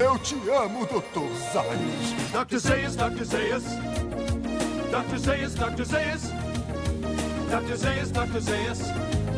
Eu te amo, Dr. Zayas. Dr. Zayas, Dr. Zayas. Dr. Zayas, Dr. Zayas. Dr. Zayas, Dr. Zayas.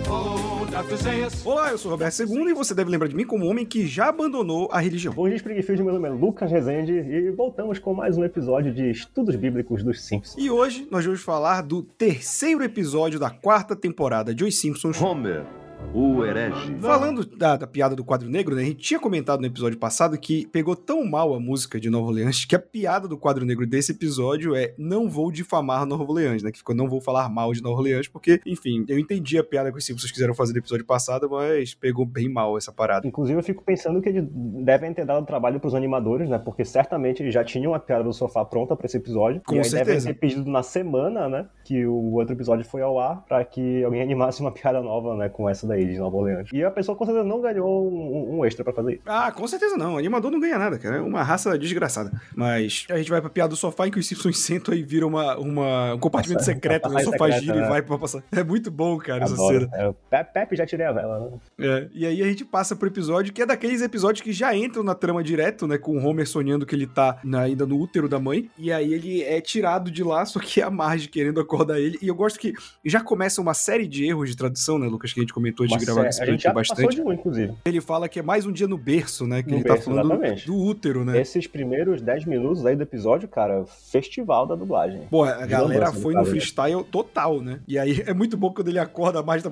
Oh, Dr. Zayas. Olá, eu sou Roberto II e você deve lembrar de mim como um homem que já abandonou a religião. Bom dia, Springfield, meu nome é Lucas Rezende e voltamos com mais um episódio de Estudos Bíblicos dos Simpsons. E hoje nós vamos falar do terceiro episódio da quarta temporada de Os Simpsons. Homer, o herege. Falando da, da piada do quadro negro, né? A gente tinha comentado no episódio passado que pegou tão mal a música de Nova Orleans que a piada do quadro negro desse episódio é não vou difamar Nova Orleans, né? Que ficou não vou falar mal de Nova Orleans, porque, enfim, eu entendi a piada que os Simpsons quiseram fazer no episódio passado, mas pegou bem mal essa parada. Inclusive, eu fico pensando que eles devem ter dado trabalho pros animadores, né? Porque certamente eles já tinham a piada do sofá pronta pra esse episódio. Com e aí certeza. devem ter pedido na semana, né? Que o outro episódio foi ao ar pra que alguém animasse uma piada nova, né? Com essa daí de Nova Orleans. E a pessoa com certeza não ganhou um, um extra pra fazer isso. Ah, com certeza não. O animador não ganha nada, cara. É uma raça desgraçada. Mas a gente vai pra piada do sofá em que os Simpsons sentam e viram uma, uma, um compartimento Nossa, secreto, né? O sofá secreta, gira e né? vai pra passar. É muito bom, cara, essa Adoro. cena. É, Pepe já tirei a vela, né? É, e aí a gente passa pro episódio que é daqueles episódios que já entram na trama direto, né? Com o Homer sonhando que ele tá na- ainda no útero da mãe. E aí ele é tirado de lá, só que é a Marge querendo acordar ele. E eu gosto que já começa uma série de erros de tradução, né, Lucas? Que a gente comentou Uma de gravar sé- esse a gente aqui já passou bastante. de um, inclusive. Ele fala que é mais um dia no berço, né? Que No ele berço, tá falando exatamente. do útero, né? Esses primeiros 10 minutos aí do episódio, cara, festival da dublagem. Pô, a galera foi no freestyle total, né? E aí é muito bom quando ele acorda, Marge tá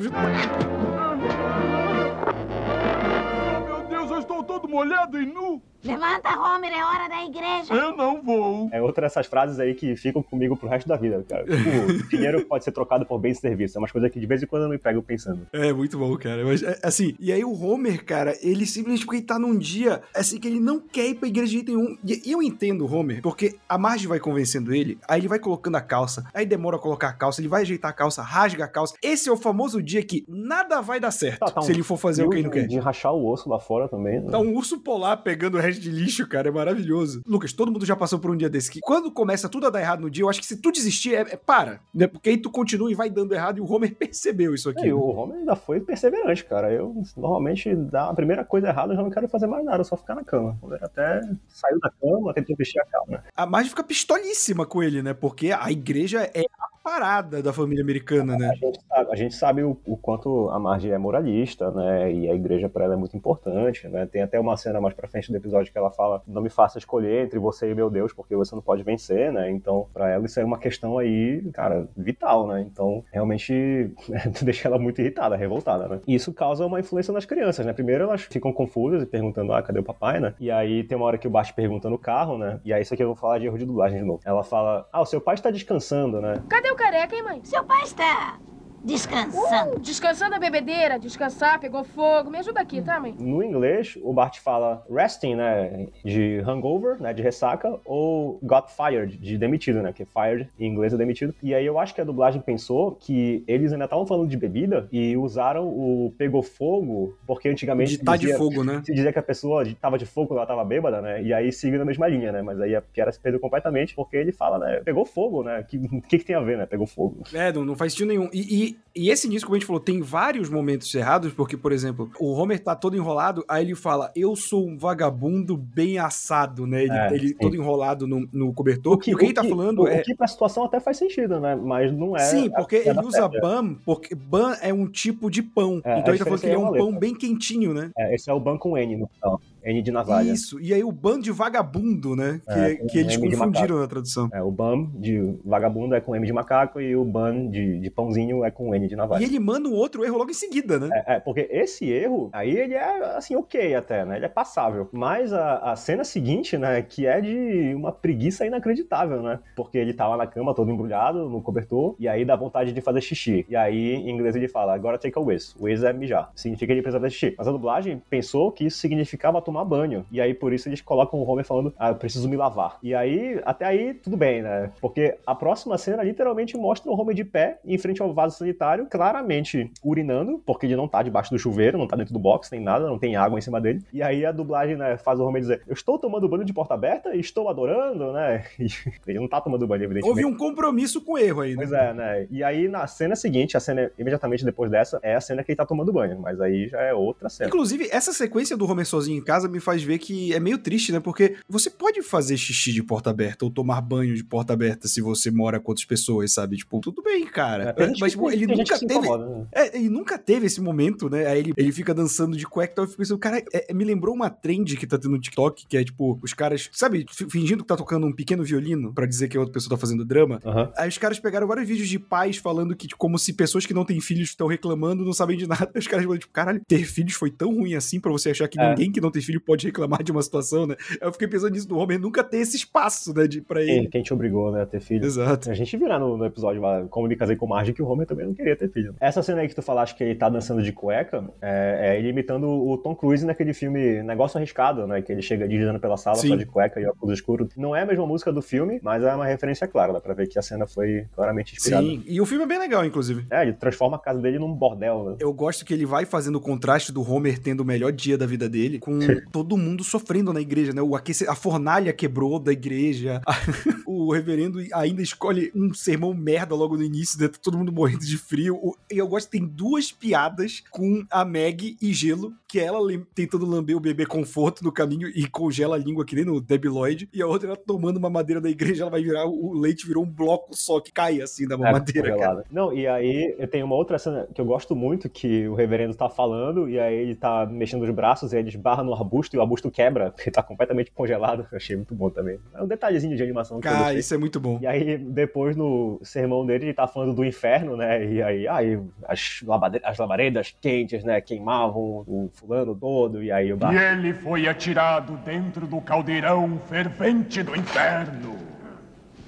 Meu Deus, eu estou todo molhado e nu. Levanta, Homer, é hora da igreja. Eu não vou. É outra dessas frases aí que ficam comigo pro resto da vida, cara. Tipo, dinheiro pode ser trocado por bens e serviços. É umas coisas que de vez em quando eu me pego pensando. É, muito bom, cara. Mas, é, assim, e aí o Homer, cara, ele simplesmente porque ele tá num dia, assim, que ele não quer ir pra igreja de jeito nenhum. E, eu entendo o Homer, porque a Marge vai convencendo ele, aí ele vai colocando a calça, aí demora a colocar a calça, ele vai ajeitar a calça, rasga a calça. Esse é o famoso dia que nada vai dar certo Tá, tá um se ele for fazer o que ele não quer. de rachar o osso lá fora também. Né? Tá um urso polar pegando o de lixo, cara, é maravilhoso. Lucas, todo mundo já passou por um dia desse que quando começa tudo a dar errado no dia, eu acho que se tu desistir, é, é para, né? Porque aí tu continua e vai dando errado e o Homer percebeu isso aqui. E o Homer ainda foi perseverante, cara. Eu normalmente dá a primeira coisa errada, eu já não quero fazer mais nada, só ficar na cama. O Homer até saiu da cama, tentou vestir a calma. a Marge fica pistolíssima com ele, né? Porque a igreja é a parada da família americana, né? A gente sabe, a gente sabe o, o quanto a Marge é moralista, né? E a igreja pra ela é muito importante, né? Tem até uma cena mais pra frente do episódio que ela fala: não me faça escolher entre você e meu Deus, porque você não pode vencer, né? Então, pra ela isso é uma questão aí, cara, vital, né? Então, realmente deixa ela muito irritada, revoltada, né? E isso causa uma influência nas crianças, né? Primeiro elas ficam confusas e perguntando: ah, cadê o papai, né? E aí tem uma hora que o Bart pergunta no carro, né? E aí isso aqui eu vou falar de erro de dublagem de novo. Ela fala: ah, o seu pai está descansando, né? Cadê o careca, hein, mãe? Seu pai está descansando. Uh, descansando a bebedeira, descansar, pegou fogo. Me ajuda aqui, tá, mãe? No inglês, o Bart fala resting, né, de hangover, né, de ressaca, ou got fired, de demitido, né, que fired em inglês é demitido. E aí eu acho que a dublagem pensou que eles ainda estavam falando de bebida e usaram o pegou fogo, porque antigamente De se tá de dizia- fogo, né? se dizia que a pessoa tava de fogo quando ela tava bêbada, né, e aí seguiu na mesma linha, né, mas aí a piada se perdeu completamente porque ele fala, né, pegou fogo, né, que que, que tem a ver, né, pegou fogo. É, não, não faz sentido nenhum. E, e, e esse início, como a gente falou, tem vários momentos errados, porque, por exemplo, o Homer tá todo enrolado, aí ele fala, eu sou um vagabundo bem assado, né? Ele, É, ele todo enrolado no, no cobertor. e o que ele tá falando o, é... O que pra situação até faz sentido, né, mas não é... Sim, porque ele usa certa. bam, porque ban é um tipo de pão. É, então ele tá falando que ele é é um pão bem quentinho, né? É, esse é o ban com N no final. N de navalha. Isso. E aí o ban de vagabundo, né? Que, É, que eles confundiram na tradução. É, o ban de vagabundo é com M de macaco e o ban de, de pãozinho é com N de E navalha. ele manda um outro erro logo em seguida, né? É, é, porque esse erro, aí ele é, assim, ok até, né? Ele é passável. Mas a, a cena seguinte, né, que é de uma preguiça inacreditável, né? Porque ele tá lá na cama, todo embrulhado, no cobertor, e aí dá vontade de fazer xixi. E aí, em inglês, ele fala, agora take a whiz. Whiz é mijar. Significa que ele precisa fazer xixi. Mas a dublagem pensou que isso significava tomar banho. E aí, por isso, eles colocam o Homer falando, ah, eu preciso me lavar. E aí, até aí, tudo bem, né? Porque a próxima cena literalmente mostra o Homer de pé, em frente ao vaso sanitário, claramente urinando, porque ele não tá debaixo do chuveiro, não tá dentro do box, nem nada, não tem água em cima dele. E aí a dublagem, né, faz o Homer dizer, eu estou tomando banho de porta aberta e estou adorando, né? E ele não tá tomando banho, evidentemente. Houve um compromisso com o erro aí, né? Pois é, né? E aí, na cena seguinte, a cena imediatamente depois dessa, é a cena que ele tá tomando banho. Mas aí já é outra cena. Inclusive, essa sequência do Homer sozinho em casa casa me faz ver que é meio triste, né? Porque você pode fazer xixi de porta aberta ou tomar banho de porta aberta se você mora com outras pessoas, sabe? Tipo, tudo bem, cara. É, tem gente Mas que- tipo, ele nunca teve. incomoda, né? É, ele nunca teve esse momento, né? Aí ele, ele fica dançando de cueca e tal. Eu fico pensando, cara, é- é- me lembrou uma trend que tá tendo no TikTok, que é tipo, os caras, sabe, fi- fingindo que tá tocando um pequeno violino pra dizer que a outra pessoa tá fazendo drama. Aham. Aí os caras pegaram vários vídeos de pais falando que, tipo, como se pessoas que não têm filhos estão reclamando, não sabem de nada. Os caras falam, tipo, caralho, ter filhos foi tão ruim assim pra você achar que É. ninguém que não tem filho pode reclamar de uma situação, né? Eu fiquei pensando nisso do Homer nunca ter esse espaço, né, de, pra Quem, ele. quem te obrigou, né, a ter filho? Exato. A gente virá no, no episódio lá, como me casei com o Marge, que o Homer também não queria ter filho. Essa cena aí que tu falaste que ele tá dançando de cueca, é, é ele imitando o Tom Cruise naquele filme Negócio Arriscado, né? Que ele chega dirigindo pela sala Sim. só de cueca e óculos escuros. Não é a mesma música do filme, mas é uma referência clara, dá pra ver que a cena foi claramente inspirada. Sim, e o filme é bem legal, inclusive. É, ele transforma a casa dele num bordel, né? Eu gosto que ele vai fazendo o contraste do Homer tendo o melhor dia da vida dele com todo mundo sofrendo na igreja, né? O aquece... A fornalha quebrou da igreja. o reverendo ainda escolhe um sermão merda logo no início, né? Tá todo mundo morrendo de frio. O- E eu gosto tem duas piadas com a Meg e gelo, que é ela tentando lamber o bebê conforto no caminho e congela a língua que nem no Debbie Lloyd. E a outra ela tomando uma madeira da igreja, ela vai virar, o leite virou um bloco só que cai assim da É, mamadeira, cara. congelada. Não, e aí eu tenho uma outra cena que eu gosto muito, que o reverendo tá falando, e aí ele tá mexendo os braços, e aí ele esbarra no arbusto, e o arbusto quebra, porque tá completamente congelado. Eu achei muito bom também. É um detalhezinho de animação que gostei. isso é muito bom. E aí, depois no sermão dele, ele tá falando do inferno, né? E aí, aí as, as labaredas quentes, né? Queimavam o fulano todo, e aí o E bar... ele foi atirado dentro do caldeirão fervente do inferno,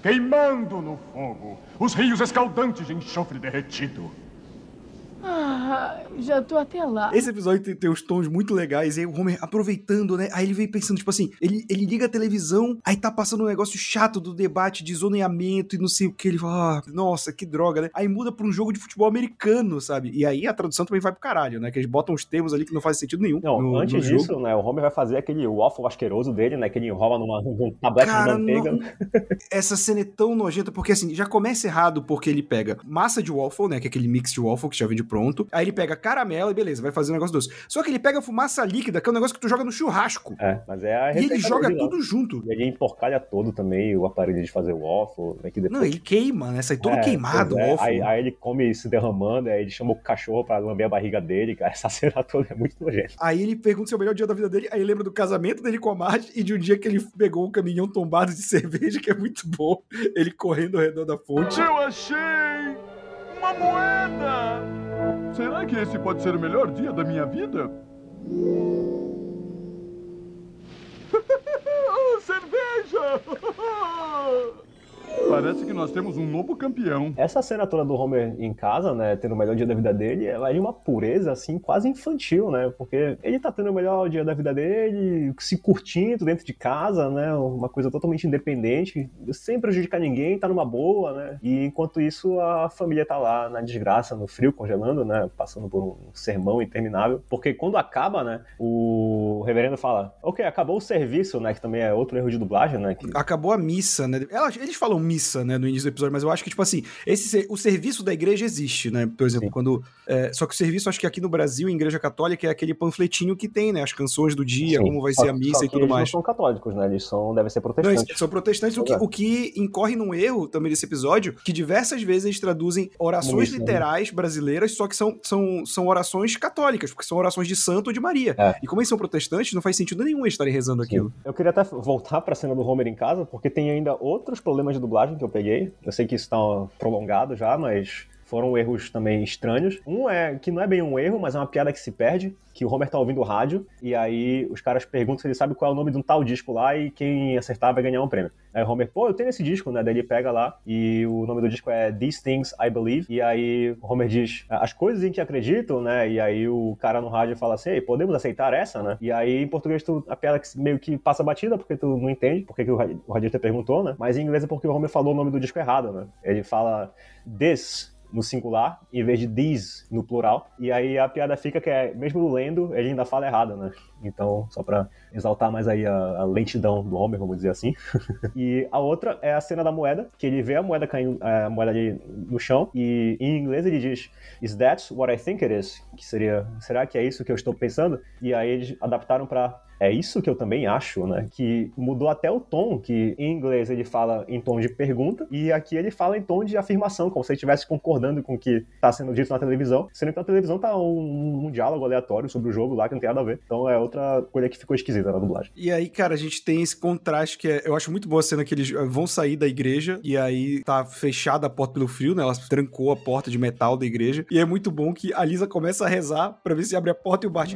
queimando no fogo os rios escaldantes de enxofre derretido. Ah, já tô até lá. Esse episódio tem, tem uns tons muito legais, e aí o Homer aproveitando, né? Aí ele vem pensando, tipo assim, ele, ele liga a televisão, aí tá passando um negócio chato do debate de zoneamento e não sei o que. Ele fala, ah, nossa, que droga, né? Aí muda pra um jogo de futebol americano, sabe? E aí a tradução também vai pro caralho, né? Que eles botam uns termos ali que não fazem sentido nenhum. Não, no, antes no jogo. disso, né, o Homer vai fazer aquele waffle asqueroso dele, né, que ele enrola numa, num tablete Cara, de manteiga. não- essa cena é tão nojenta, porque assim, já começa errado porque ele pega massa de waffle, né, que é aquele mix de waffle que já vem de pronto, aí ele pega caramelo e beleza, vai fazer um negócio doce. Só que ele pega fumaça líquida, que é um negócio que tu joga no churrasco. É, mas é a E ele joga tudo junto. E ele emporcalha todo também o aparelho de fazer waffle, né, que depois... Não, ele queima, né? Sai todo É, queimado, é. waffle. Aí, aí ele come se derramando, aí ele chama o cachorro pra lamber a barriga dele, cara. Essa cena toda é muito nojenta. Aí ele pergunta se é o melhor dia da vida dele, aí lembra do casamento dele com a Marge e de um dia que ele pegou um caminhão tombado de cerveja, que é muito bom, ele correndo ao redor da fonte. Eu achei uma moeda! Será que esse pode ser o melhor dia da minha vida? Oh, cerveja! Parece que nós temos um novo campeão. Essa cena toda do Homer em casa, né, tendo o melhor dia da vida dele, ela é de uma pureza, assim, quase infantil, né? Porque ele tá tendo o melhor dia da vida dele, se curtindo dentro de casa, né? Uma coisa totalmente independente, sem prejudicar ninguém, tá numa boa, né? E enquanto isso, a família tá lá na desgraça, no frio, congelando, né? Passando por um sermão interminável. Porque quando acaba, né, o reverendo fala, ok, acabou o serviço, né? Que também é outro erro de dublagem, né? Que Acabou a missa, né? Elas- Eles falam missa, né, no início do episódio, mas eu acho que, tipo assim, esse, o serviço da igreja existe, né? Por exemplo, Sim. quando. é, só que o serviço, acho que aqui no Brasil, em igreja católica, é aquele panfletinho que tem, né? As canções do dia, Sim. como vai Só- ser a missa e tudo eles mais. não são católicos, né? Eles são, devem ser Não, protestantes. eles são protestantes, o que, é. o que incorre num erro também desse episódio, que diversas vezes eles traduzem orações Isso, né? literais brasileiras, só que são, são, são orações católicas, porque são orações de santo ou de Maria. É. E como eles são protestantes, não faz sentido nenhum eles estarem rezando aquilo. Eu queria até voltar pra cena do Homer em casa, porque tem ainda outros problemas de dublagem que eu peguei. Eu sei que isso tá prolongado já, mas foram erros também estranhos. Um é que não é bem um erro, mas é uma piada que se perde, que o Homer tá ouvindo o rádio, e aí os caras perguntam se ele sabe qual é o nome de um tal disco lá, e quem acertar vai ganhar um prêmio. Aí o Homer, pô, eu tenho esse disco, né? Daí ele pega lá, e o nome do disco é These Things I Believe, e aí o Homer diz, as coisas em que acredito, né? E aí o cara no rádio fala assim, podemos aceitar essa, né? E aí em português tu, a piada meio que passa batida, porque tu não entende, porque que o, radi- perguntou, né? Mas em inglês é porque o Homer falou o nome do disco errado, né? Ele fala this no singular, em vez de these no plural. E aí a piada fica que é, mesmo lendo, ele ainda fala errado, né? Então, só pra exaltar mais aí a, a lentidão do Homer, vamos dizer assim. e a outra é a cena da moeda, que ele vê a moeda caindo, a moeda ali no chão, e em inglês ele diz, is that what I think it is? Que seria, será que é isso que eu estou pensando? E aí eles adaptaram pra É isso que eu também acho, né? Que mudou até o tom, que em inglês ele fala em tom de pergunta, e aqui ele fala em tom de afirmação, como se ele estivesse concordando com o que está sendo dito na televisão, sendo que na televisão tá um, um, diálogo aleatório sobre o jogo lá que não tem nada a ver. Então é outra coisa que ficou esquisita na dublagem. E aí, cara, a gente tem esse contraste que é, eu acho muito boa a cena que eles vão sair da igreja e aí tá fechada a porta pelo frio, né? Ela trancou a porta de metal da igreja. E é muito bom que a Lisa começa a rezar pra ver se abre a porta e o Bart.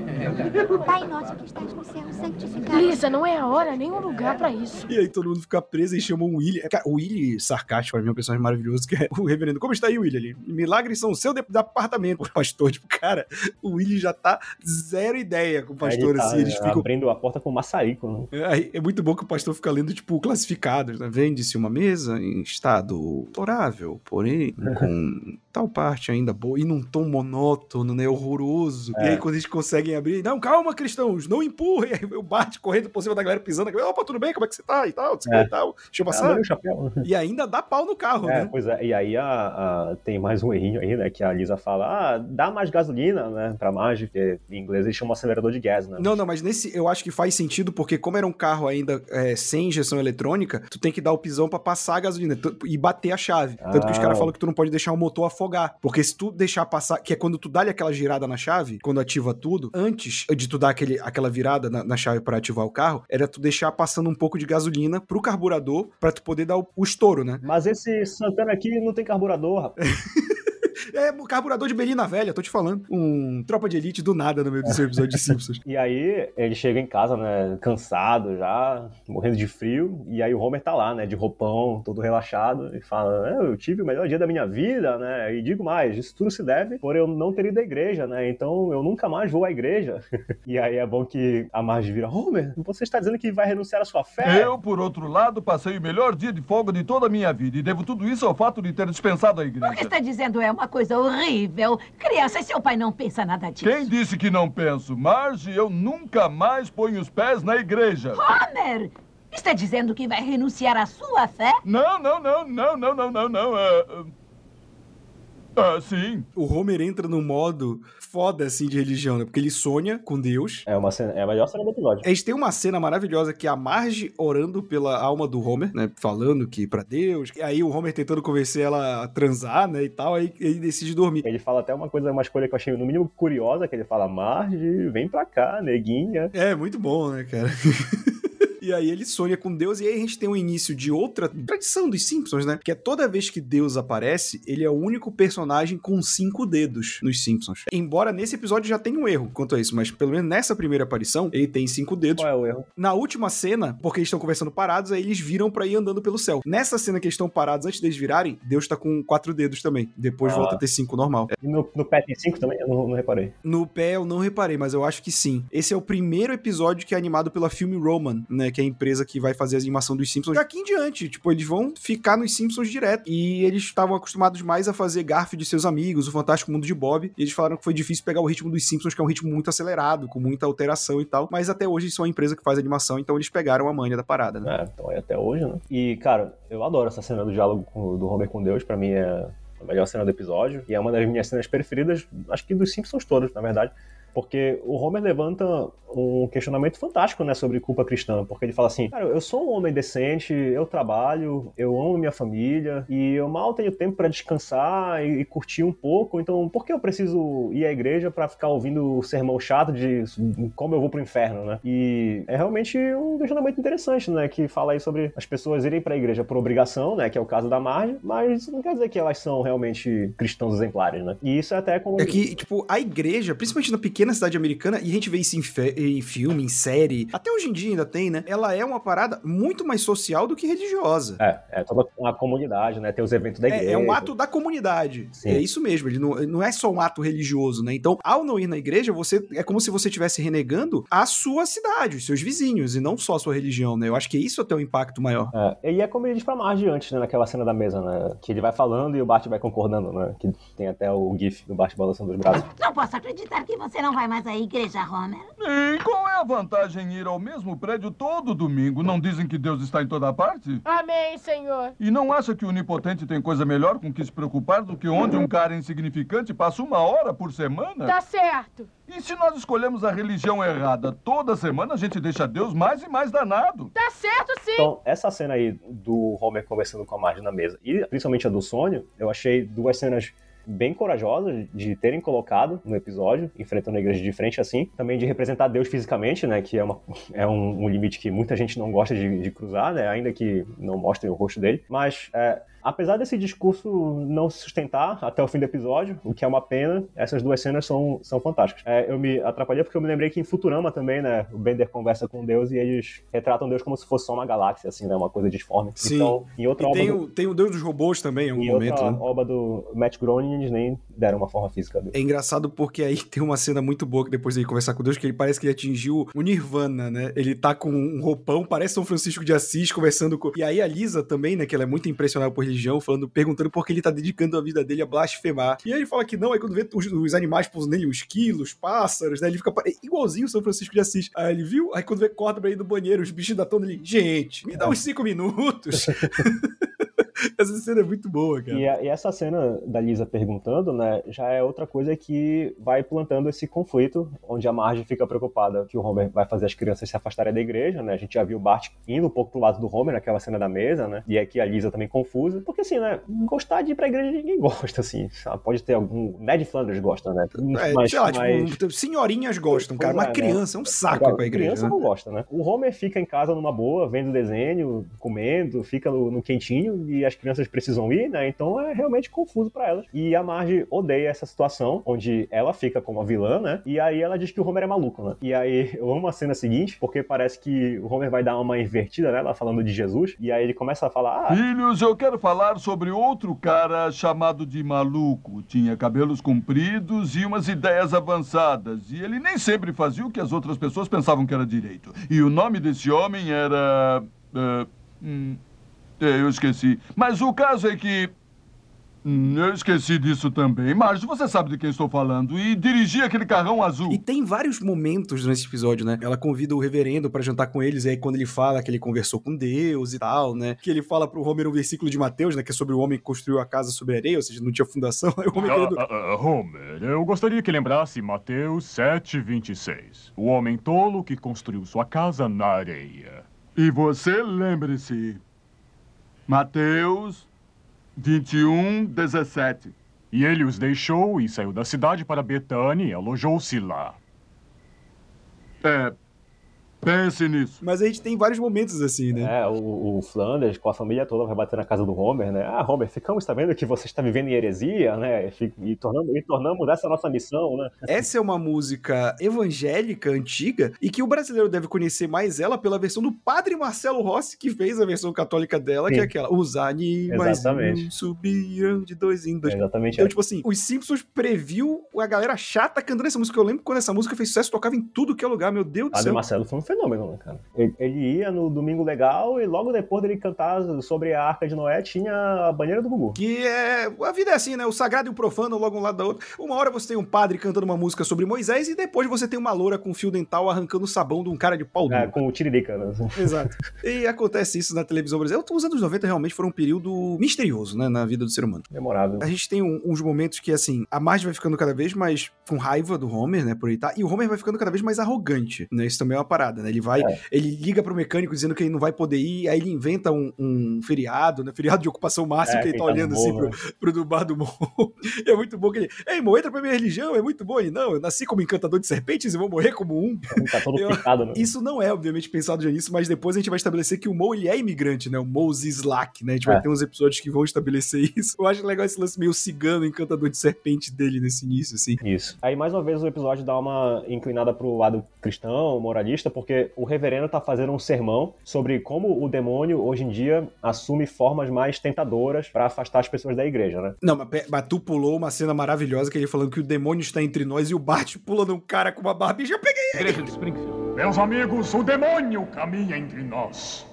Pai nosso que estás no céu, santificado. Lisa, não é a hora nem o lugar pra isso. E aí todo mundo fica preso e chama o Willy. Cara, o Willy sarcástico pra mim é um personagem maravilhoso, que é o reverendo. Como está aí, Willy? Ali? Milagres são o seu departamento. O pastor, tipo, cara, o Willy já tá zero ideia com o pastor, tá, assim. Eles é, ficam... Abrindo a porta com maçarico, né? É, é muito bom que o pastor fica lendo, tipo, classificados, né? Vende-se uma mesa em estado deplorável, porém com tal parte ainda boa, e num tom monótono, né? Horroroso. É. E aí, quando eles conseguem abrir, não, calma, cristãos, não empurrem. Eu bate correndo por cima da galera pisando. Opa, tudo bem? Como é que você tá? E tal, é. e tal. Deixa eu passar. Ah, e ainda dá pau no carro, é, né? Pois é, e aí a, a, tem mais um errinho aí, né? Que a Lisa fala, ah, dá mais gasolina, né? Pra Marge, porque em inglês eles chamam acelerador de gás, né? Não, não, mas nesse eu acho que faz sentido, porque como era um carro ainda é, sem injeção eletrônica, tu tem que dar o pisão para passar a gasolina e bater a chave. Ah. Tanto que os caras ah. falam que tu não pode deixar o motor afogar. Porque se tu deixar passar, que é quando tu dá aquela girada na chave, quando ativa tudo, antes de tu dar aquele, aquela virada na, na chave para ativar o carro, era tu deixar passando um pouco de gasolina pro carburador para tu poder dar o, o estouro, né? Mas esse Santana aqui não tem carburador, rapaz. É carburador de Belina Velha, tô te falando. Um tropa de elite do nada no meio do seu episódio de Simpsons. e aí, ele chega em casa, né, cansado já, morrendo de frio, e aí o Homer tá lá, né, de roupão, todo relaxado, e fala, é, eu tive o melhor dia da minha vida, né, e digo mais, isso tudo se deve por eu não ter ido à igreja, né, então eu nunca mais vou à igreja. e aí é bom que a Marge vira, Homer, você está dizendo que vai renunciar à sua fé? Eu, por outro lado, passei o melhor dia de folga de toda a minha vida, e devo tudo isso ao fato de ter dispensado a igreja. O que está dizendo é uma coisa horrível. Criança, seu pai não pensa nada disso. Quem disse que não penso? Marge, eu nunca mais ponho os pés na igreja. Homer! Está dizendo que vai renunciar à sua fé? Não, não, não, não, não, não, não, não. Uh, ah, sim. O Homer entra no modo foda, assim, de religião, né? Porque ele sonha com Deus. É, uma cena, é a melhor cena do episódio. A gente tem uma cena maravilhosa que é a Marge orando pela alma do Homer, né? Falando que para Deus. E aí o Homer tentando convencer ela a transar, né? E tal. Aí ele decide dormir. Ele fala até uma coisa, uma escolha que eu achei no mínimo curiosa, que ele fala, Marge, vem pra cá, neguinha. É, muito bom, né, cara? E aí ele sonha com Deus, e aí a gente tem o um início de outra tradição dos Simpsons, né? Que é toda vez que Deus aparece, ele é o único personagem com cinco dedos nos Simpsons. Embora nesse episódio já tenha um erro quanto a isso, mas pelo menos nessa primeira aparição, ele tem cinco dedos. Qual é o erro? Na última cena, porque eles estão conversando parados, aí eles viram para ir andando pelo céu. Nessa cena que eles estão parados antes deles virarem, Deus tá com quatro dedos também. Depois ah. volta a ter cinco normal. No, no pé tem cinco também? Eu não, não, reparei. No pé eu não reparei, mas eu acho que sim. Esse é o primeiro episódio que é animado pela Filme Roman, né? Que é a empresa que vai fazer a animação dos Simpsons daqui em diante. Tipo, eles vão ficar nos Simpsons direto. E eles estavam acostumados mais a fazer Garf de seus amigos, o Fantástico Mundo de Bob. E eles falaram que foi difícil pegar o ritmo dos Simpsons, que é um ritmo muito acelerado, com muita alteração e tal. Mas até hoje eles são a empresa que faz animação, então eles pegaram a manha da parada, né? É, então é até hoje, né? E, cara, eu adoro essa cena do diálogo do Homer com Deus. para mim é a melhor cena do episódio. E é uma das minhas cenas preferidas, acho que dos Simpsons todos, na verdade porque o Homer levanta um questionamento fantástico, né, sobre culpa cristã, porque ele fala assim, cara, eu sou um homem decente, eu trabalho, eu amo minha família, e eu mal tenho tempo para descansar e, e, curtir um pouco, então por que eu preciso ir à igreja para ficar ouvindo o sermão chato de como eu vou pro inferno, né? E é realmente um questionamento interessante, né, que fala aí sobre as pessoas irem para a igreja por obrigação, né, que é o caso da Marge, mas isso não quer dizer que elas são realmente cristãos exemplares, né? E isso é até como... É que, tipo, a igreja, principalmente na pequena cidade americana, e a gente vê isso em, em, filme, em série, até hoje em dia ainda tem, né? Ela é uma parada muito mais social do que religiosa. É, é toda uma comunidade, né? Tem os eventos da igreja. É, é um ato da comunidade. Sim. É isso mesmo, ele não, não é só um ato religioso, né? Então, ao não ir na igreja, você é como se você estivesse renegando a sua cidade, os seus vizinhos, e não só a sua religião, né? Eu acho que isso até o um impacto maior. É, e é como ele diz pra Marge antes, né? Naquela cena da mesa, né? Que ele vai falando e o Bart vai concordando, né? Que tem até o gif do Bart balançando os braços. Não posso acreditar que você não não vai mais à igreja, Homer? E qual é a vantagem em ir ao mesmo prédio todo domingo? Não dizem que Deus está em toda parte? Amém, Senhor. E não acha que o onipotente tem coisa melhor com que se preocupar do que onde um cara insignificante passa uma hora por semana? Tá certo. E se nós escolhemos a religião errada toda semana, a gente deixa Deus mais e mais danado. Tá certo, sim. Então, essa cena aí do Homer conversando com a Marge na mesa e principalmente a do sonho, eu achei duas cenas bem corajosas de terem colocado no episódio, enfrentando a igreja de frente assim. Também de representar Deus fisicamente, né? Que é, uma, é um, um limite que muita gente não gosta de, de cruzar, né? Ainda que não mostrem o rosto dele. Mas é, apesar desse discurso não se sustentar até o fim do episódio, o que é uma pena, essas duas cenas são, são fantásticas. É, eu me atrapalhei porque eu me lembrei que em Futurama também, né, o Bender conversa com Deus e eles retratam Deus como se fosse só uma galáxia, assim, né, uma coisa disforme. Sim. Então, em outra E obra tem, do, o, tem o Deus dos Robôs também, em algum em momento, outra né? obra do Matt Groening, nem deram uma forma física dele. É engraçado porque aí tem uma cena muito boa que depois dele conversar com Deus, que ele parece que ele atingiu o Nirvana, né? Ele tá com um roupão, parece São Francisco de Assis, conversando com. E aí a Lisa também, né? Que ela é muito impressionada por religião, falando, perguntando por que ele tá dedicando a vida dele a blasfemar. E aí ele fala que não, aí quando vê os, os animais pousando nele, os quilos, os pássaros, né? Ele fica igualzinho São Francisco de Assis. Aí ele viu, aí quando vê, corta pra ele no banheiro, os bichos da tona ele, gente, me dá uns cinco minutos. Essa cena é muito boa, cara. E, a- e essa cena da Lisa perguntando, né, já é outra coisa que vai plantando esse conflito, onde a Marge fica preocupada que o Homer vai fazer as crianças se afastarem da igreja, né? A gente já viu o Bart indo um pouco pro lado do Homer naquela cena da mesa, né? E aqui a Lisa também confusa, porque assim, né, gostar de ir pra igreja ninguém gosta, assim. Pode ter algum. Ned Flanders gosta, né? É, sei lá, tipo, senhorinhas gostam, cara, Pois mas é, né? criança é um saco Agora, ir pra igreja. Criança né? não gosta, né? O Homer fica em casa numa boa, vendo desenho, comendo, fica no, no quentinho e as crianças precisam ir, né? Então é realmente confuso pra elas. E a Marge odeia essa situação, onde ela fica como a vilã, né? E aí ela diz que o Homer é maluco, né? E aí eu amo a cena seguinte, porque parece que o Homer vai dar uma invertida, né? Ela falando de Jesus. E aí ele começa a falar: Ah, Filhos, eu quero falar sobre outro cara chamado de maluco. Tinha cabelos compridos e umas ideias avançadas. E ele nem sempre fazia o que as outras pessoas pensavam que era direito. E o nome desse homem era. eh, hum, eu esqueci. Mas o caso é que. hum, Eu esqueci disso também. Marge, você sabe de quem estou falando. E dirigi aquele carrão azul. E tem vários momentos nesse episódio, né? Ela convida o reverendo pra jantar com eles, e aí quando ele fala que ele conversou com Deus e tal, né? Que ele fala pro Homer um versículo de Mateus, né? Que é sobre o homem que construiu a casa sobre a areia, ou seja, não tinha fundação. Aí o Homer querendo... Ah, ah, ah, Homer, eu gostaria que lembrasse Mateus 7,26. O homem tolo que construiu sua casa na areia. E você lembre-se. Mateus 21, 17. E ele os deixou e saiu da cidade para Betânia e alojou-se lá. É. Pense nisso. Mas a gente tem vários momentos assim, né? É, o, o Flanders com a família toda vai bater na casa do Homer, né? Ah, Homer, ficamos sabendo que você está vivendo em heresia, né? E, e tornamos, e tornamos essa nossa missão, né? Essa é uma música evangélica antiga e que o brasileiro deve conhecer mais ela pela versão do Padre Marcelo Rossi, que fez a versão católica dela, que Sim. é aquela. Os animais Exatamente. subiram de dois em dois. É exatamente Então, essa. tipo assim, os Simpsons previu a galera chata cantando essa música. Eu lembro quando essa música fez sucesso, tocava em tudo que é lugar, meu Deus do Padre céu. Marcelo foi um fenômeno, né, cara? Ele, ele ia no Domingo Legal e logo depois dele cantar sobre a Arca de Noé tinha a banheira do Gugu. Que é. A vida é assim, né? O sagrado e o profano, logo um lado da outra. Uma hora você tem um padre cantando uma música sobre Moisés e depois você tem uma loura com fio dental arrancando o sabão de um cara de pau duro. É, com o Tiririca, né? Exato. E acontece isso na televisão brasileira. Os anos 90 realmente foram um período misterioso, né, na vida do ser humano. Memorável. A gente tem um- uns momentos que, assim, a Marge vai ficando cada vez mais com raiva do Homer, né, por aí tá, e o Homer vai ficando cada vez mais arrogante, né, isso também é uma parada, né, ele vai, É. ele liga pro mecânico dizendo que ele não vai poder ir, aí ele inventa um, um feriado, né, feriado de ocupação máxima, É, que ele tá tá olhando assim pro, pro do bar do morro. E é muito bom que ele, ei, Mo, entra pra minha religião, é muito bom. Ele, não, eu nasci como encantador de serpentes e vou morrer como um. Tá todo Eu- picado, né? Isso não é, obviamente, pensado já nisso, mas depois a gente vai estabelecer que o Mo, ele é imigrante, né? O Moses Slack, né? A gente É. vai ter uns episódios que vão estabelecer isso. Eu acho legal esse lance meio cigano, encantador de serpente dele nesse início, assim. Isso. Aí, mais uma vez, o episódio dá uma inclinada pro lado cristão, moralista, porque o reverendo tá fazendo um sermão sobre como o demônio, hoje em dia, assume formas mais tentadoras pra afastar as pessoas da igreja, né? Não, mas, mas tu pulou uma cena maravilhosa que ele falando que o demônio está entre nós e o Bart pula num cara com uma barba e já peguei Igreja de Springfield. Meus amigos, o demônio caminha entre nós.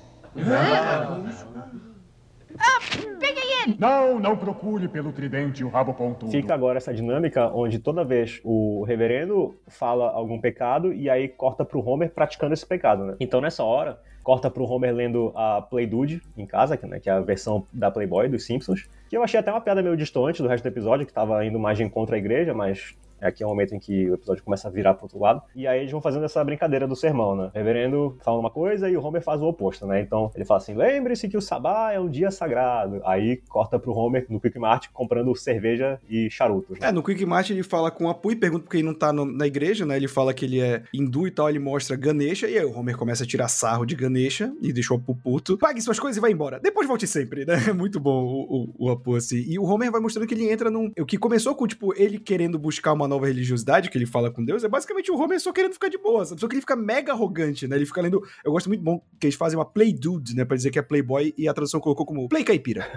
Peguei ele! Não, não procure pelo tridente e o rabo pontudo. Fica agora essa dinâmica onde toda vez o reverendo fala algum pecado e aí corta pro Homer praticando esse pecado, né? Então nessa hora, corta pro Homer lendo a Play Dude em casa, que, né, que é a versão da Playboy dos Simpsons, que eu achei até uma piada meio distante do resto do episódio, que tava indo mais de encontro à igreja, mas aqui é o momento em que o episódio começa a virar pro outro lado. E aí eles vão fazendo essa brincadeira do sermão, né? O reverendo fala uma coisa e o Homer faz o oposto, né? Então ele fala assim: lembre-se que o sabá é um dia sagrado. Aí corta pro Homer no Quick Mart comprando cerveja e charutos. Né? É, no Quick Mart ele fala com Apu e pergunta porque ele não tá no- na igreja, né? Ele fala que ele é hindu e tal, ele mostra Ganesha, e aí o Homer começa a tirar sarro de Ganesha e deixou o puto. Pague suas coisas e vai embora. Depois volte sempre, né? É muito bom o, o, o Apu, assim. E o Homer vai mostrando que ele entra num. O que começou com, tipo, ele querendo buscar uma nova religiosidade, que ele fala com Deus, é basicamente o Homer só querendo ficar de boa? Só que ele fica mega arrogante, né? Ele fica lendo. Eu gosto muito bom que eles fazem uma Play Dude, né? Pra dizer que é Playboy, e a tradução colocou como Play Caipira.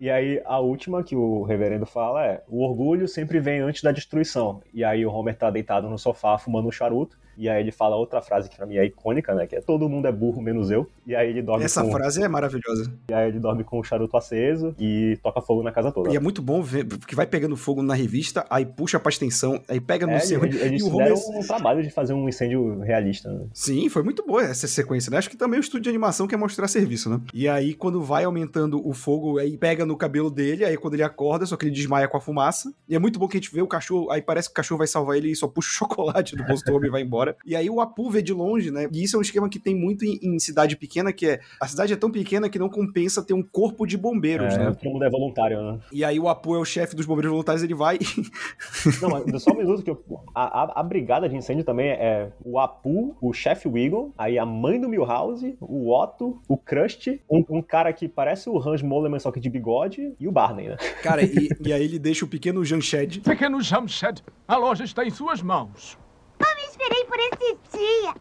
E aí a última que o reverendo fala é: o orgulho sempre vem antes da destruição. E aí o Homer tá deitado no sofá fumando um charuto. E aí ele fala outra frase que pra mim é icônica, né? Que é todo mundo é burro menos eu. E aí ele dorme Essa com frase é maravilhosa. e aí ele dorme com o charuto aceso e toca fogo na casa toda. E é muito bom ver, porque vai pegando fogo na revista, aí puxa pra extensão, aí pega no É, seu. eles, eles e o Homer. um trabalho de fazer um incêndio realista. Né? Sim, foi muito boa essa sequência, né? Acho que também o estúdio de animação quer mostrar serviço, né? E aí, quando vai aumentando o fogo, aí pega no cabelo dele, aí quando ele acorda, só que ele desmaia com a fumaça. E é muito bom que a gente vê o cachorro, aí parece que o cachorro vai salvar ele e só puxa o chocolate do bolso do homem e vai embora. E aí o Apu vê de longe, né? E isso é um esquema que tem muito em, em cidade pequena, que é a cidade é tão pequena que não compensa ter um corpo de bombeiros, É, né? todo mundo é voluntário, né? E aí o Apu é o chefe dos bombeiros voluntários, ele vai Não, mas só um minuto que eu, a, a, a brigada de incêndio também é o Apu, o chefe Wiggum, aí a mãe do Milhouse, o Otto, o Krusty, um, um cara que parece o Hans Moleman, só que de bigode, e o Barney, né? Cara, e, e aí ele deixa o pequeno Janshed. Pequeno Jamshed, a loja está em suas mãos. Eu esperei por esse dia.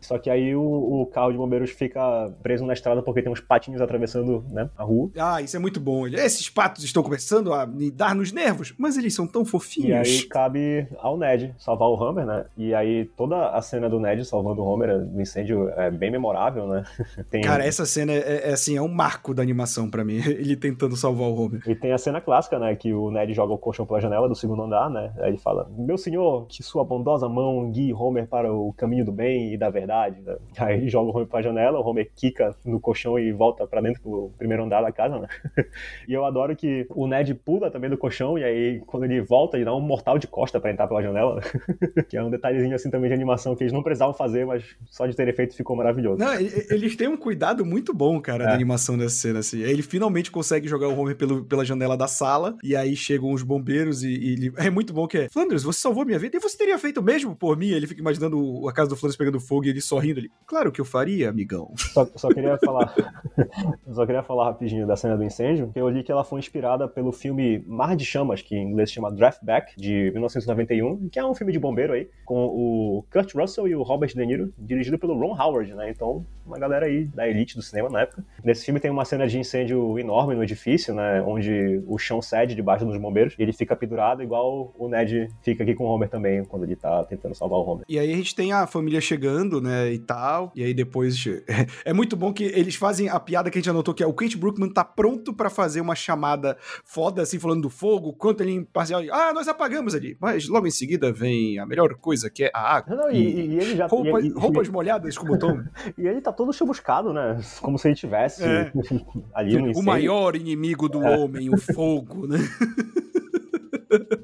Só que aí o, o carro de bombeiros fica preso na estrada porque tem uns patinhos atravessando né, a rua. Ah, isso é muito bom. Esses patos estão começando a me dar nos nervos, mas eles são tão E fofinhos. aí cabe ao Ned salvar o Homer, né? E aí toda a cena do Ned salvando o Homer no incêndio é bem memorável, né? Tem, Cara, essa cena é, é, assim, é um marco da animação pra mim. Ele tentando salvar o Homer. E tem a cena clássica, né? Que o Ned joga o colchão pela janela do segundo andar, né? Aí ele fala: Meu senhor, que sua bondosa mão guie Homer para o caminho do bem e da verdade. né? Aí ele joga o Homer pra janela, o Homer quica no colchão e volta pra dentro do primeiro andar da casa, né? E eu adoro que o Ned pula também do colchão e aí quando ele volta, ele dá um mortal de costa pra entrar pela janela. que é um detalhezinho assim também de animação que eles não precisavam fazer, mas só de terem feito ficou maravilhoso. Não, eles têm um cuidado muito bom, cara, da É. animação dessa cena, assim. Ele finalmente consegue jogar o Homer pelo, pela janela da sala, e aí chegam os bombeiros e, e ele... É muito bom que é, Flanders, você salvou minha vida, e você teria feito o mesmo por mim? Ele fica imaginando a casa do Flanders pegando fogo e ele sorrindo ali. Claro que eu faria, amigão. Só, só queria falar. só queria falar rapidinho da cena do incêndio, que eu li que ela foi inspirada pelo filme Mar de Chamas, que em inglês chama Draftback, de 1991, que é um filme de bombeiro aí, com o Kurt Russell e o Robert De Niro, dirigido pelo Ron Howard, né? Então, uma galera aí da elite do cinema na época. Nesse filme tem uma cena de incêndio enorme no edifício, né? Onde o chão cede debaixo dos bombeiros, e ele fica pendurado, igual o Ned fica aqui com o Homer também, quando ele tá tentando salvar o Homer. E aí a gente tem a família chegando, né, e tal. E aí depois. É muito bom que eles fazem a piada que a gente anotou, que é o Kate Brookman tá pronto pra fazer uma chamada foda, assim, falando do fogo, quanto ele é imparcial. Ah, nós apagamos ali. Mas logo em seguida vem a melhor coisa, que é a água. Não, e, e- e ele já. Roupa- e- e- roupas molhadas como tom. E ele tá todo chamuscado, né? Como se ele tivesse É. ali no o maior inimigo do homem, o fogo, né?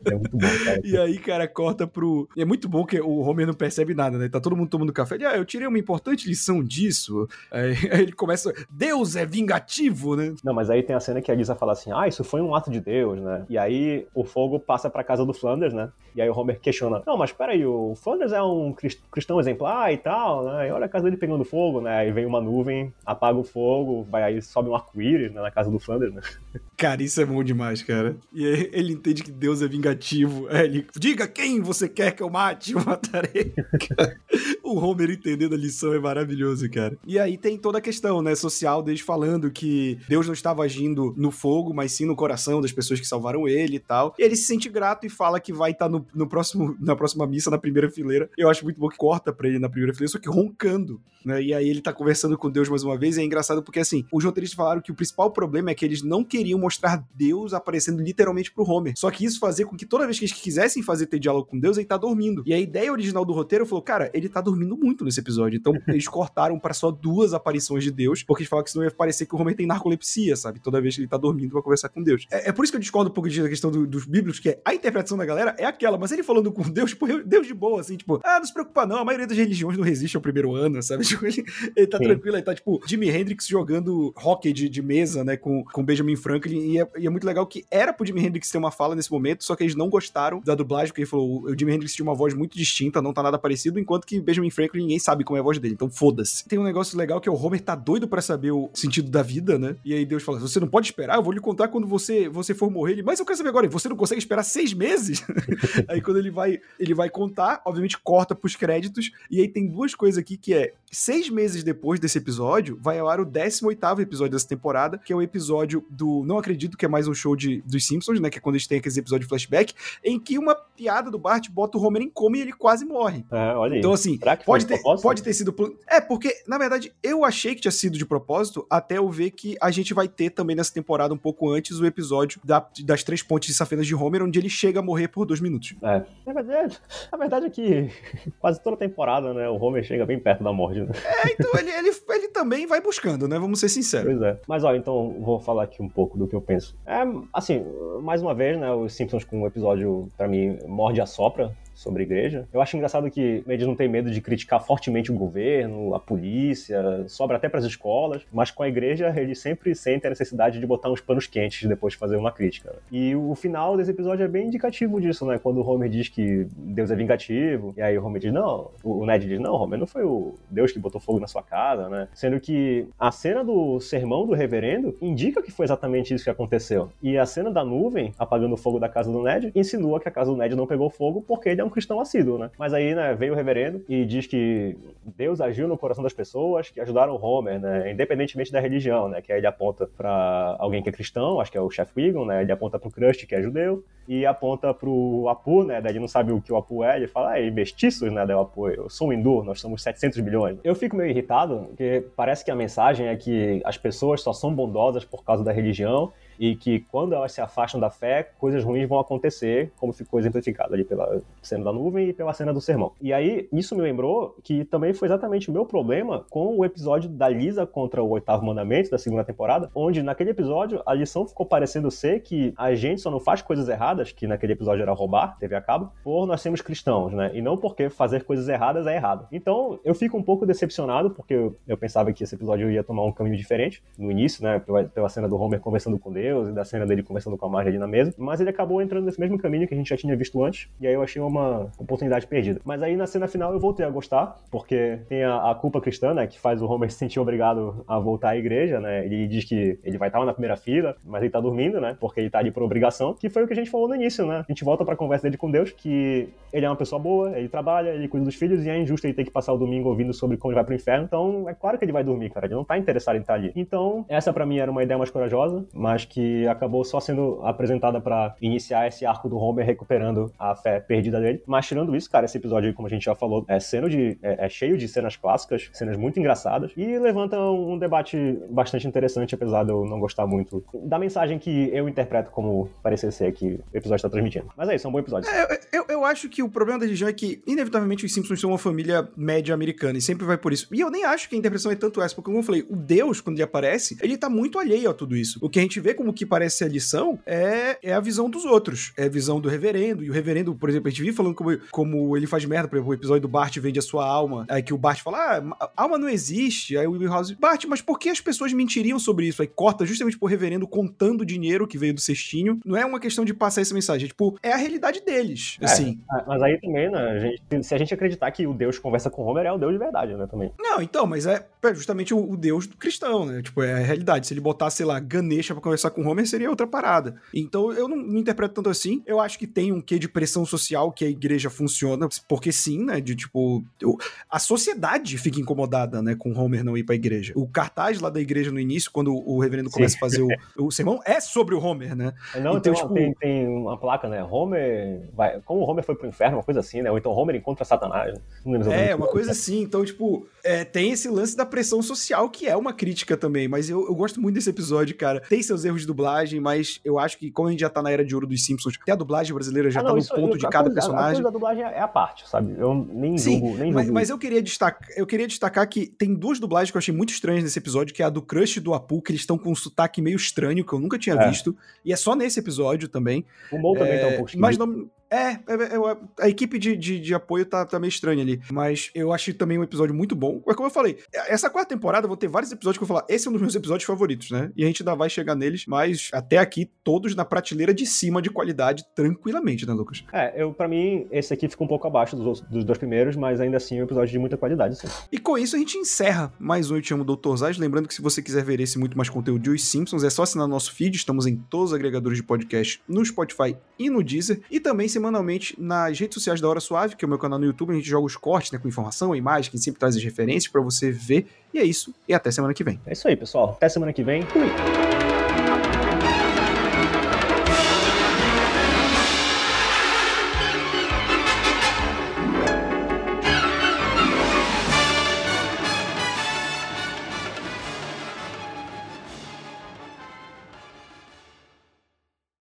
É muito bom, cara. E aí, cara, corta pro. E é muito bom que o Homer não percebe nada, né? Tá todo mundo tomando café. Ele, ah, eu tirei uma importante lição disso. Aí, aí ele começa. Deus é vingativo, né? Não, mas aí tem a cena que a Lisa fala assim: ah, isso foi um ato de Deus, né? E aí o fogo passa pra casa do Flanders, né? E aí o Homer questiona: não, mas peraí, o Flanders é um cris- cristão exemplar e tal, né? E olha a casa dele pegando fogo, né? Aí vem uma nuvem, apaga o fogo, vai aí sobe um arco-íris né, na casa do Flanders, né? Cara, isso é bom demais, cara. E aí ele entende que Deus é vingativo. Vivo. É, ele, diga quem você quer que eu mate, eu matarei. o Homer entendendo a lição é maravilhoso, cara. E aí tem toda a questão, né, social deles falando que Deus não estava agindo no fogo, mas sim no coração das pessoas que salvaram ele e tal. E ele se sente grato e fala que vai estar tá no, no próximo, na próxima missa, na primeira fileira. Eu acho muito bom que corta pra ele na primeira fileira, só que roncando, né? E aí ele tá conversando com Deus mais uma vez, e é engraçado porque, assim, os roteiristas falaram que o principal problema é que eles não queriam mostrar Deus aparecendo literalmente pro Homer. Só que isso fazia com que toda vez que eles quisessem fazer ter diálogo com Deus, ele tá dormindo. E a ideia original do roteiro falou, cara, ele tá dormindo muito nesse episódio. Então eles cortaram para só duas aparições de Deus, porque eles falaram que senão ia parecer que o Homer tem narcolepsia, sabe? Toda vez que ele tá dormindo pra conversar com Deus. É, é por isso que eu discordo um pouco da questão do, dos bíblicos, que é a interpretação da galera é aquela, mas ele falando com Deus, tipo, Deus de boa, assim, tipo, ah, não se preocupa não, a maioria das religiões não resiste ao primeiro ano, sabe? Tipo, ele, ele tá Sim. tranquilo, ele tá, tipo, Jimi Hendrix jogando hockey de, de mesa, né, com, com Benjamin Franklin, e é, e é, muito legal que era pro Jimi Hendrix ter uma fala nesse momento, só que eles não gostaram da dublagem, porque ele falou, o Jimi Hendrix tinha uma voz muito distinta, não tá nada parecido, enquanto que Benjamin Franklin ninguém sabe como é a voz dele, então foda-se. Tem um negócio legal que é o Homer tá doido para saber o sentido da vida, né? E aí Deus fala: você não pode esperar, eu vou lhe contar quando você, você for morrer. Ele, mas eu quero saber agora, você não consegue esperar seis meses? aí quando ele vai, ele vai contar, obviamente corta pros créditos, e aí tem duas coisas aqui que é: seis meses depois desse episódio, vai ao ar o 18 episódio dessa temporada, que é o episódio do Não Acredito que é mais um show de, dos Simpsons, né? Que é quando eles têm aqueles episódios de flashback, em que uma piada do Bart bota o Homer em coma e ele quase morre. É, olha então, assim, pode ter, pode ter sido. É, porque, na verdade, eu achei que tinha sido de propósito, até eu ver que a gente vai ter também nessa temporada, um pouco antes, o episódio da, das três pontes de safenas de Homer, onde ele chega a morrer por dois minutos. É. Na verdade, a verdade é que quase toda temporada, né, o Homer chega bem perto da morte. É, então ele, ele, ele também vai buscando, né? Vamos ser sinceros. Pois é. Mas, ó, então vou falar aqui um pouco do que eu penso. É, assim, mais uma vez, né, os Simpsons com o episódio, para mim, morde a sopra sobre igreja. Eu acho engraçado que eles não têm medo de criticar fortemente o governo, a polícia, sobra até para as escolas, mas com a igreja eles sempre sentem a necessidade de botar uns panos quentes depois de fazer uma crítica. E o final desse episódio é bem indicativo disso, né? Quando o Homer diz que Deus é vingativo, e aí o Homer diz, não, o Ned diz, não, Homer, não foi o Deus que botou fogo na sua casa, né? Sendo que a cena do sermão do reverendo indica que foi exatamente isso que aconteceu. E a cena da nuvem apagando o fogo da casa do Ned insinua que a casa do Ned não pegou fogo porque ele é um cristão assíduo, né? Mas aí, né, veio o reverendo e diz que Deus agiu no coração das pessoas que ajudaram o Homer, né? Independentemente da religião, né? Que aí ele aponta para alguém que é cristão, acho que é o Chef Wiggum, né? Ele aponta pro Crust, que é judeu, e aponta pro Apu, né? Daí ele não sabe o que o Apu é, ele fala, ah, mestiços, né? Daí o Apu, eu sou um hindu, nós somos 700 bilhões. Eu fico meio irritado, porque parece que a mensagem é que as pessoas só são bondosas por causa da religião e que quando elas se afastam da fé, coisas ruins vão acontecer, como ficou exemplificado ali pela cena da nuvem e pela cena do sermão. E aí, isso me lembrou que também foi exatamente o meu problema com o episódio da Lisa contra o oitavo mandamento da segunda temporada, onde naquele episódio a lição ficou parecendo ser que a gente só não faz coisas erradas, que naquele episódio era roubar, teve a cabo, por nós sermos cristãos, né? E não porque fazer coisas erradas é errado. Então, eu fico um pouco decepcionado, porque eu, pensava que esse episódio ia tomar um caminho diferente no início, né? Pela, pela cena do Homer conversando com Deus Deus e da cena dele conversando com a Marge ali na mesa, mas ele acabou entrando nesse mesmo caminho que a gente já tinha visto antes, e aí eu achei uma oportunidade perdida. Mas aí na cena final eu voltei a gostar, porque tem a, a culpa cristã, né, que faz o Homer se sentir obrigado a voltar à igreja, né, ele diz que ele vai estar na primeira fila, mas ele tá dormindo, né, porque ele tá ali por obrigação, que foi o que a gente falou no início, né, a gente volta pra conversa dele com Deus, que ele é uma pessoa boa, ele trabalha, ele cuida dos filhos, e é injusto ele ter que passar o domingo ouvindo sobre como ele vai pro inferno, então é claro que ele vai dormir, cara, ele não tá interessado em estar ali. Então, essa para mim era uma ideia mais corajosa, mas que acabou só sendo apresentada para iniciar esse arco do Homer recuperando a fé perdida dele. Mas tirando isso, cara, esse episódio, como a gente já falou, é, ceno de, é, é cheio de cenas clássicas, cenas muito engraçadas, e levanta um debate bastante interessante, apesar de eu não gostar muito da mensagem que eu interpreto como parecer ser que o episódio está transmitindo. Mas é isso, é um bom episódio. É, eu, eu acho que o problema da religião é que, inevitavelmente, os Simpsons são uma família média americana, e sempre vai por isso. E eu nem acho que a interpretação é tanto essa, porque, como eu falei, o Deus, quando ele aparece, ele tá muito alheio a tudo isso. O que a gente vê como que parece ser a lição é, é a visão dos outros. É a visão do reverendo. E o reverendo, por exemplo, a gente vive falando como, como ele faz merda. Por exemplo, o episódio do Bart vende a sua alma. Aí que o Bart fala: Ah, alma não existe. Aí o Milhouse, Bart, mas por que as pessoas mentiriam sobre isso? Aí corta justamente pro reverendo contando o dinheiro que veio do cestinho. Não é uma questão de passar essa mensagem. É, tipo, é a realidade deles. É, assim. Mas aí também, né? A gente, se a gente acreditar que o Deus conversa com Homer, é o Deus de verdade, né? Também. Não, então, mas é, é justamente o, o Deus cristão, né? Tipo, é a realidade. Se ele botar, sei lá, Ganesha pra conversar com com Homer seria outra parada. Então eu não, não interpreto tanto assim. Eu acho que tem um quê de pressão social que a igreja funciona, porque sim, né? De tipo, eu- a sociedade fica incomodada, né, com Homer não ir pra igreja. O cartaz lá da igreja no início, quando o reverendo Sim. começa a fazer o, o sermão, é sobre o Homer, né? Não, Então, tem, uma, tipo- tem, tem uma placa, né? Homer. Vai, como o Homer foi pro inferno, uma coisa assim, né? Ou então Homer encontra Satanás. É, uma coisa assim. Então, tipo, é, tem esse lance da pressão social, que é uma crítica também. Mas eu, eu gosto muito desse episódio, cara. Tem seus erros de dublagem, mas eu acho que, como a gente já tá na era de ouro dos Simpsons, até a dublagem brasileira já Ah, tá não, no isso- ponto de a cada coisa- A personagem. coisa da dublagem é a parte, sabe? Eu nem Sim, julgo, nem mas, julgo. mas eu queria destacar, eu queria destacar que tem duas dublagens que eu achei muito estranhas nesse episódio, que é a do Crush e do Apu, que eles estão com um sotaque meio estranho, que eu nunca tinha É. visto. E é só nesse episódio também. O Mo também É, tá um pouco Mas não. É, é, é, a equipe de, de, de apoio tá, tá meio estranha ali. Mas eu achei também um episódio muito bom. É como eu falei, essa quarta temporada eu vou ter vários episódios que eu vou falar. Esse é um dos meus episódios favoritos, né? E a gente ainda vai chegar neles, mas até aqui, todos na prateleira de cima de qualidade, tranquilamente, né, Lucas? É, eu, pra mim, esse aqui fica um pouco abaixo dos, outros- dos dois primeiros, mas ainda assim é um episódio de muita qualidade, sim. E com isso a gente encerra mais um Eu Te Amo Dr. Zaz. Lembrando que se você quiser ver esse muito mais conteúdo de Os Simpsons, é só assinar nosso feed. Estamos em todos os agregadores de podcast, no Spotify e no Deezer. E também semanalmente nas redes sociais da Hora Suave, que é o meu canal no YouTube. A gente joga os cortes né, com informação, imagem, que sempre traz as referências pra você ver. E é isso. E até semana que vem. É isso aí, pessoal. Até semana que vem. Fui!